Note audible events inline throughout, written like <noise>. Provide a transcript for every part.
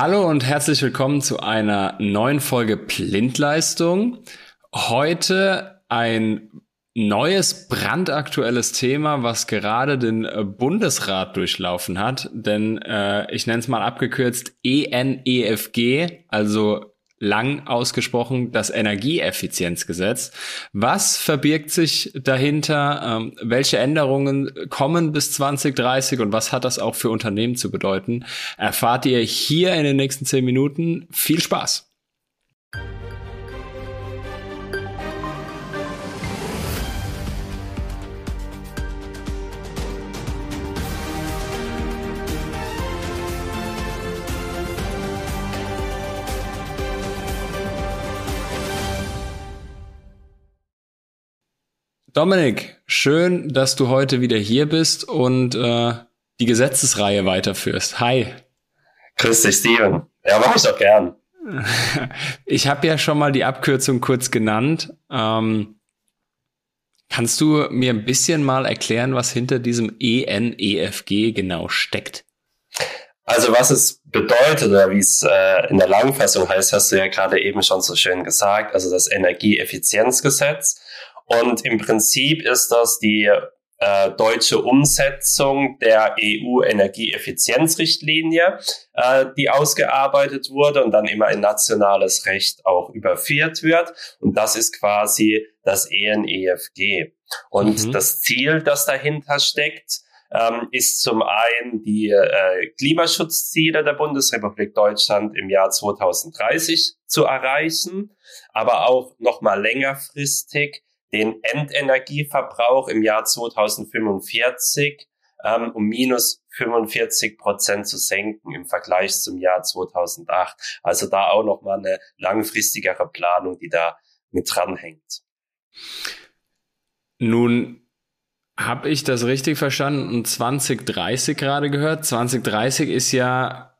Hallo und herzlich willkommen zu einer neuen Folge Blindleistung. Heute ein neues, brandaktuelles Thema, was gerade den äh, Bundesrat durchlaufen hat. Denn äh, ich nenne es mal abgekürzt ENEFG, also lang ausgesprochen das Energieeffizienzgesetz. Was verbirgt sich dahinter? Ähm, welche Änderungen kommen bis 2030 und was hat das auch für Unternehmen zu bedeuten? Erfahrt ihr hier in den nächsten zehn Minuten. Viel Spaß! Dominik, schön, dass du heute wieder hier bist und äh, die Gesetzesreihe weiterführst. Hi. Grüß dich, Steven. Ja, mach ich doch gern. <laughs> Ich habe ja schon mal die Abkürzung kurz genannt. Ähm, kannst du mir ein bisschen mal erklären, was hinter diesem ENEFG genau steckt? Also was es bedeutet oder wie es äh, in der Langfassung heißt, hast du ja gerade eben schon so schön gesagt. Also das Energieeffizienzgesetz. Und im Prinzip ist das die äh, deutsche Umsetzung der EU-Energieeffizienzrichtlinie, äh, die ausgearbeitet wurde und dann immer in nationales Recht auch überführt wird. Und das ist quasi das ENEFG. Und mhm. das Ziel, das dahinter steckt, ähm, ist zum einen die äh, Klimaschutzziele der Bundesrepublik Deutschland im Jahr 2030 zu erreichen, aber auch nochmal längerfristig den Endenergieverbrauch im Jahr 2045 ähm, um minus 45 Prozent zu senken im Vergleich zum Jahr 2008. Also da auch nochmal eine langfristigere Planung, die da mit dranhängt. Nun habe ich das richtig verstanden und 2030 gerade gehört? 2030 ist ja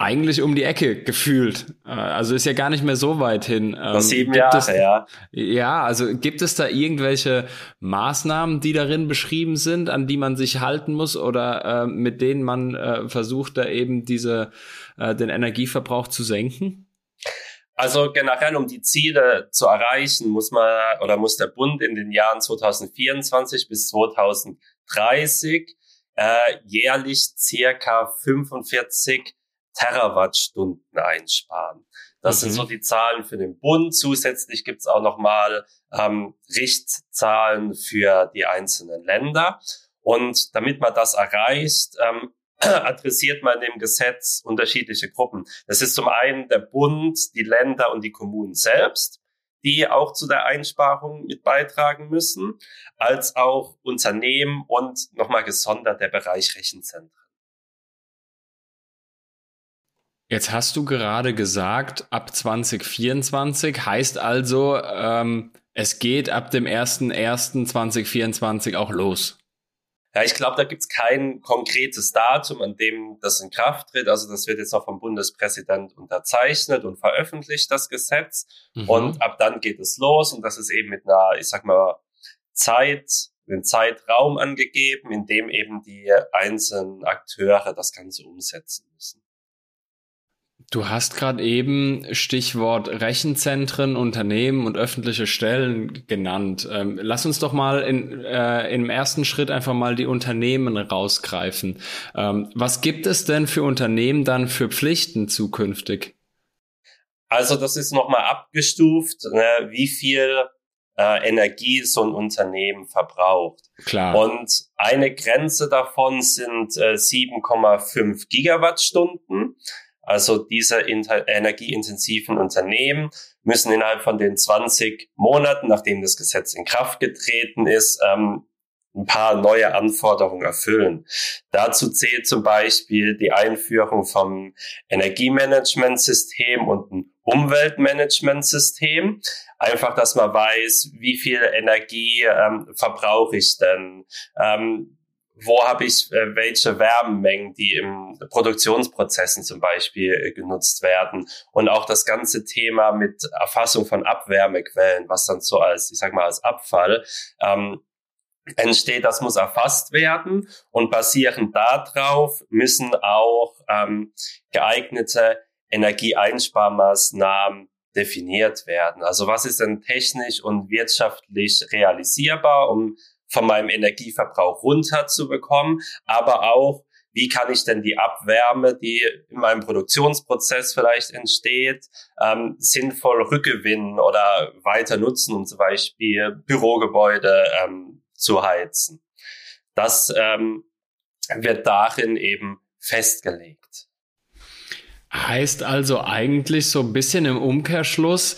eigentlich um die Ecke gefühlt. Äh, also ist ja gar nicht mehr so weit hin. Ähm, sieben Jahre, es, ja. Ja, also gibt es da irgendwelche Maßnahmen, die darin beschrieben sind, an die man sich halten muss oder äh, mit denen man äh, versucht, da eben diese, äh, den Energieverbrauch zu senken? Also generell, um die Ziele zu erreichen, muss man oder muss der Bund in den Jahren 2024 bis 2030 äh, jährlich circa 45 Terawattstunden einsparen. Das mhm. sind so die Zahlen für den Bund. Zusätzlich gibt's auch nochmal ähm, Richtzahlen für die einzelnen Länder. Und damit man das erreicht, ähm, <clears throat> adressiert man in dem Gesetz unterschiedliche Gruppen. Das ist zum einen der Bund, die Länder und die Kommunen selbst, die auch zu der Einsparung mit beitragen müssen, als auch Unternehmen und nochmal gesondert der Bereich Rechenzentren. Jetzt hast du gerade gesagt, ab 2024 heißt also, ähm, es geht ab dem 01.01.2024 auch los. Ja, ich glaube, da gibt's kein konkretes Datum, an dem das in Kraft tritt. Also das wird jetzt auch vom Bundespräsident unterzeichnet und veröffentlicht, das Gesetz. Mhm. Und ab dann geht es los und das ist eben mit einer, ich sag mal, Zeit, einem Zeitraum angegeben, in dem eben die einzelnen Akteure das Ganze umsetzen müssen. Du hast gerade eben Stichwort Rechenzentren, Unternehmen und öffentliche Stellen genannt. Ähm, lass uns doch mal in, äh, im ersten Schritt einfach mal die Unternehmen rausgreifen. Ähm, was gibt es denn für Unternehmen dann für Pflichten zukünftig? Also das ist nochmal abgestuft, ne, wie viel äh, Energie so ein Unternehmen verbraucht. Klar. Und eine Grenze davon sind äh, 7,5 Gigawattstunden. Also diese energieintensiven Unternehmen müssen innerhalb von den 20 Monaten, nachdem das Gesetz in Kraft getreten ist, ähm, ein paar neue Anforderungen erfüllen. Dazu zählt zum Beispiel die Einführung vom Energiemanagementsystem und ein Umweltmanagementsystem. Einfach, dass man weiß, wie viel Energie ähm, verbrauche ich denn? Ähm, wo habe ich äh, welche Wärmemengen, die im Produktionsprozessen zum Beispiel äh, genutzt werden. Und auch das ganze Thema mit Erfassung von Abwärmequellen, was dann so als, ich sag mal, als Abfall ähm, entsteht, das muss erfasst werden. Und basierend darauf müssen auch ähm, geeignete Energieeinsparmaßnahmen definiert werden. Also was ist denn technisch und wirtschaftlich realisierbar, um von meinem Energieverbrauch runterzubekommen, aber auch, wie kann ich denn die Abwärme, die in meinem Produktionsprozess vielleicht entsteht, ähm, sinnvoll rückgewinnen oder weiter nutzen, um zum Beispiel Bürogebäude ähm, zu heizen. Das ähm, wird darin eben festgelegt. Heißt also eigentlich so ein bisschen im Umkehrschluss,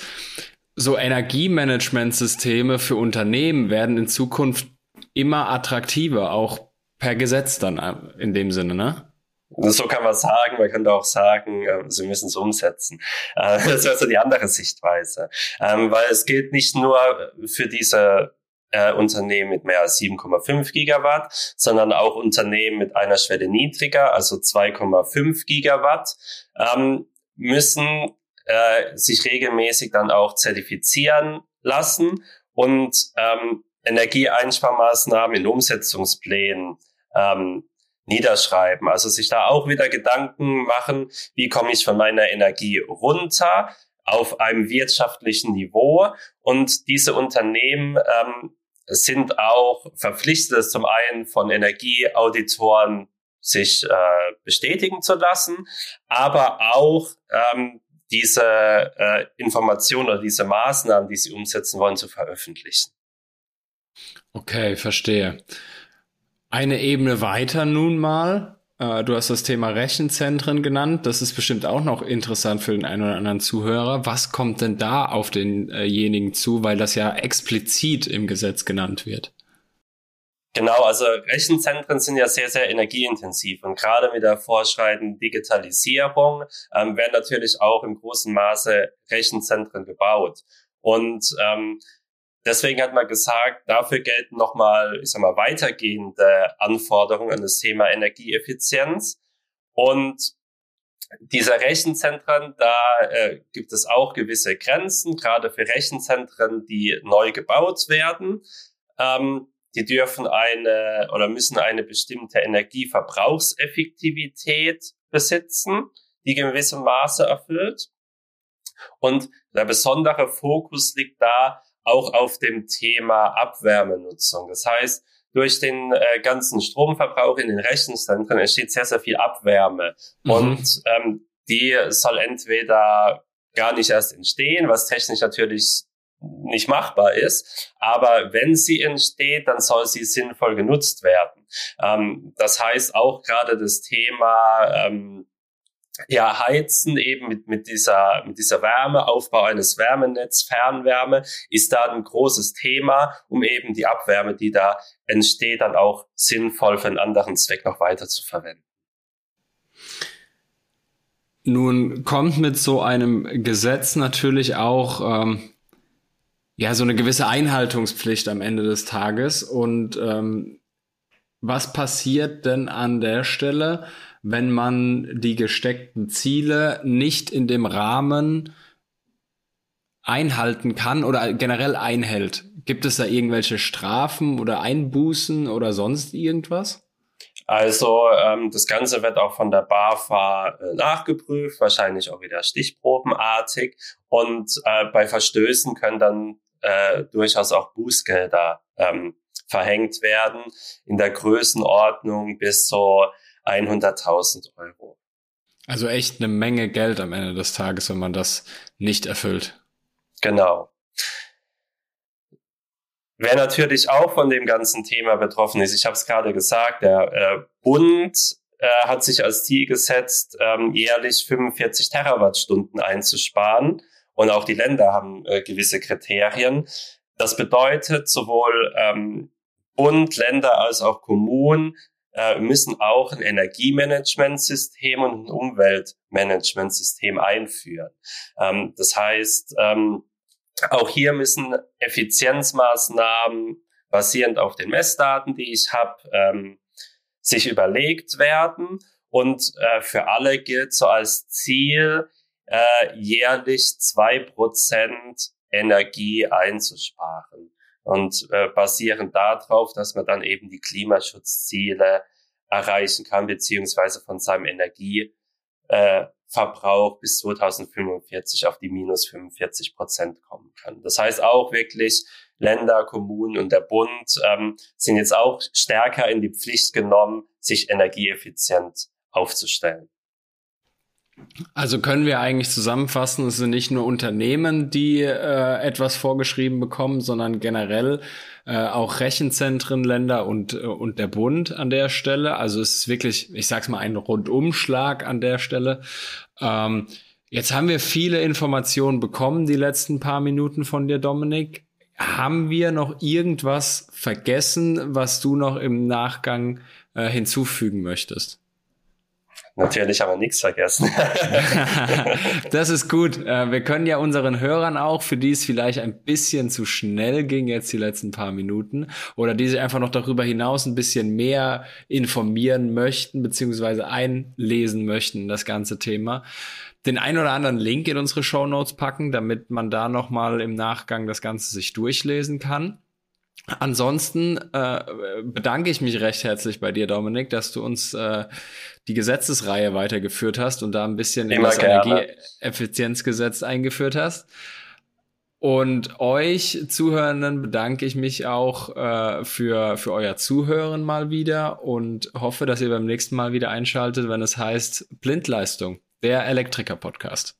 so Energiemanagementsysteme für Unternehmen werden in Zukunft immer attraktiver, auch per Gesetz dann äh, in dem Sinne, ne? So kann man sagen, man könnte auch sagen, äh, sie müssen es umsetzen. <laughs> Äh, das wäre so die andere Sichtweise. Ähm, weil es gilt nicht nur für diese Unternehmen mit mehr als 7,5 Gigawatt, sondern auch Unternehmen mit einer Schwelle niedriger, also 2,5 Gigawatt, ähm, müssen sich regelmäßig dann auch zertifizieren lassen und ähm, Energieeinsparmaßnahmen in Umsetzungsplänen ähm, niederschreiben. Also sich da auch wieder Gedanken machen, wie komme ich von meiner Energie runter auf einem wirtschaftlichen Niveau. Und diese Unternehmen ähm, sind auch verpflichtet, zum einen von Energieauditoren sich äh, bestätigen zu lassen, aber auch ähm, diese äh, Informationen oder diese Maßnahmen, die sie umsetzen wollen, zu veröffentlichen. Okay, verstehe. Eine Ebene weiter nun mal. Äh, du hast das Thema Rechenzentren genannt. Das ist bestimmt auch noch interessant für den einen oder anderen Zuhörer. Was kommt denn da auf denjenigen zu, weil das ja explizit im Gesetz genannt wird? Genau, also Rechenzentren sind ja sehr, sehr energieintensiv und gerade mit der fortschreitenden Digitalisierung ähm, werden natürlich auch im großen Maße Rechenzentren gebaut. Und ähm, Deswegen hat man gesagt, dafür gelten nochmal, ich sag mal, weitergehende Anforderungen an das Thema Energieeffizienz. Und diese Rechenzentren, da äh, gibt es auch gewisse Grenzen, gerade für Rechenzentren, die neu gebaut werden. Ähm, die dürfen eine oder müssen eine bestimmte Energieverbrauchseffektivität besitzen, die gewissem Maße erfüllt. Und der besondere Fokus liegt da auch auf dem Thema Abwärmenutzung. Das heißt, durch den äh, ganzen Stromverbrauch in den Rechenzentren entsteht sehr, sehr viel Abwärme. Mhm. Und ähm, die soll entweder gar nicht erst entstehen, was technisch natürlich nicht machbar ist. Aber wenn sie entsteht, dann soll sie sinnvoll genutzt werden. Ähm, das heißt auch gerade das Thema ähm, ja, heizen eben mit, mit dieser, mit dieser Wärme, Aufbau eines Wärmenetz, Fernwärme ist da ein großes Thema, um eben die Abwärme, die da entsteht, dann auch sinnvoll für einen anderen Zweck noch weiter zu verwenden. Nun kommt mit so einem Gesetz natürlich auch ähm, ja so eine gewisse Einhaltungspflicht am Ende des Tages. Und ähm, was passiert denn an der Stelle? Wenn man die gesteckten Ziele nicht in dem Rahmen einhalten kann oder generell einhält. Gibt es da irgendwelche Strafen oder Einbußen oder sonst irgendwas? Also ähm, das Ganze wird auch von der BAFA äh, nachgeprüft, wahrscheinlich auch wieder stichprobenartig. Und äh, bei Verstößen können dann äh, durchaus auch Bußgelder ähm, verhängt werden in der Größenordnung bis so 100.000 Euro. Also echt eine Menge Geld am Ende des Tages, wenn man das nicht erfüllt. Genau. Wer natürlich auch von dem ganzen Thema betroffen ist, ich habe es gerade gesagt, der äh, Bund äh, hat sich als Ziel gesetzt, ähm, jährlich 45 Terawattstunden einzusparen. Und auch die Länder haben äh, gewisse Kriterien. Das bedeutet, sowohl ähm, Bund, Länder als auch Kommunen äh, müssen auch ein Energiemanagementsystem und ein Umweltmanagementsystem einführen. Ähm, das heißt, ähm, auch hier müssen Effizienzmaßnahmen basierend auf den Messdaten, die ich habe, ähm, sich überlegt werden. Und äh, für alle gilt so als Ziel, äh, jährlich zwei Prozent Energie einzusparen und äh, basierend darauf, dass man dann eben die Klimaschutzziele erreichen kann, beziehungsweise von seinem Energieverbrauch Verbrauch bis 2045 auf die minus 45 Prozent kommen kann. Das heißt auch wirklich, Länder, Kommunen und der Bund ähm, sind jetzt auch stärker in die Pflicht genommen, sich energieeffizient aufzustellen. Also können wir eigentlich zusammenfassen, es sind nicht nur Unternehmen, die äh, etwas vorgeschrieben bekommen, sondern generell äh, auch Rechenzentren, Länder und, äh, und der Bund an der Stelle. Also es ist wirklich, ich sag's mal, ein Rundumschlag an der Stelle. Ähm, jetzt haben wir viele Informationen bekommen, die letzten paar Minuten von dir, Dominik. Haben wir noch irgendwas vergessen, was du noch im Nachgang äh, hinzufügen möchtest? Natürlich haben wir nichts vergessen. <laughs> das ist gut. Äh, wir können ja unseren Hörern auch, für die es vielleicht ein bisschen zu schnell ging jetzt die letzten paar Minuten oder die sich einfach noch darüber hinaus ein bisschen mehr informieren möchten beziehungsweise einlesen möchten das ganze Thema, den ein oder anderen Link in unsere Show Notes packen, damit man da noch mal im Nachgang das Ganze sich durchlesen kann. Ansonsten äh, bedanke ich mich recht herzlich bei dir, Dominik, dass du uns äh, die Gesetzesreihe weitergeführt hast und da ein bisschen in das Energieeffizienzgesetz eingeführt hast. Und euch Zuhörenden bedanke ich mich auch äh, für, für euer Zuhören mal wieder und hoffe, dass ihr beim nächsten Mal wieder einschaltet, wenn es heißt Blindleistung, der Elektriker-Podcast.